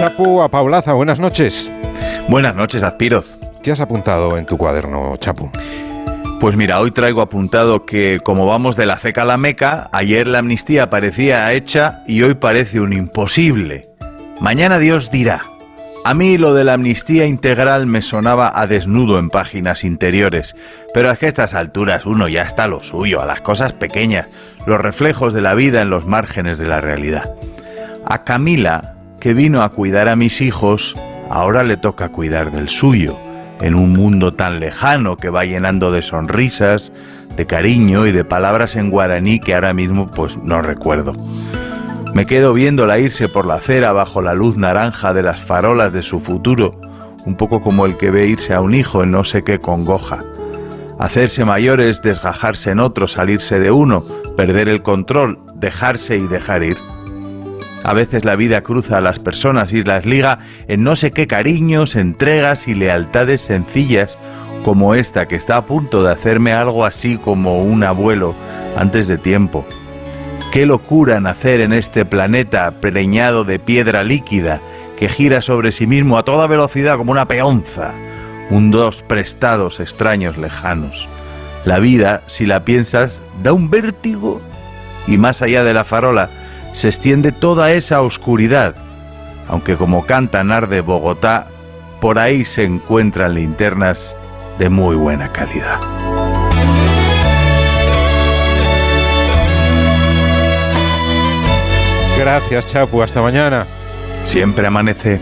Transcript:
Chapu a Paulaza, buenas noches. Buenas noches, Azpiroz. ¿Qué has apuntado en tu cuaderno, Chapu? Pues mira, hoy traigo apuntado que como vamos de la ceca a la meca, ayer la amnistía parecía hecha y hoy parece un imposible. Mañana Dios dirá. A mí lo de la amnistía integral me sonaba a desnudo en páginas interiores, pero es que a estas alturas uno ya está a lo suyo, a las cosas pequeñas, los reflejos de la vida en los márgenes de la realidad. A Camila, que vino a cuidar a mis hijos, ahora le toca cuidar del suyo, en un mundo tan lejano que va llenando de sonrisas, de cariño y de palabras en guaraní que ahora mismo pues no recuerdo. Me quedo viéndola irse por la acera bajo la luz naranja de las farolas de su futuro, un poco como el que ve irse a un hijo en no sé qué congoja. Hacerse mayor es desgajarse en otro, salirse de uno, perder el control, dejarse y dejar ir. A veces la vida cruza a las personas y las liga en no sé qué cariños, entregas y lealtades sencillas, como esta que está a punto de hacerme algo así como un abuelo antes de tiempo. Qué locura nacer en este planeta preñado de piedra líquida que gira sobre sí mismo a toda velocidad como una peonza, un dos prestados extraños lejanos. La vida, si la piensas, da un vértigo y más allá de la farola se extiende toda esa oscuridad, aunque como canta Narde Bogotá, por ahí se encuentran linternas de muy buena calidad. Gracias, Chapu. Hasta mañana. Siempre amanece.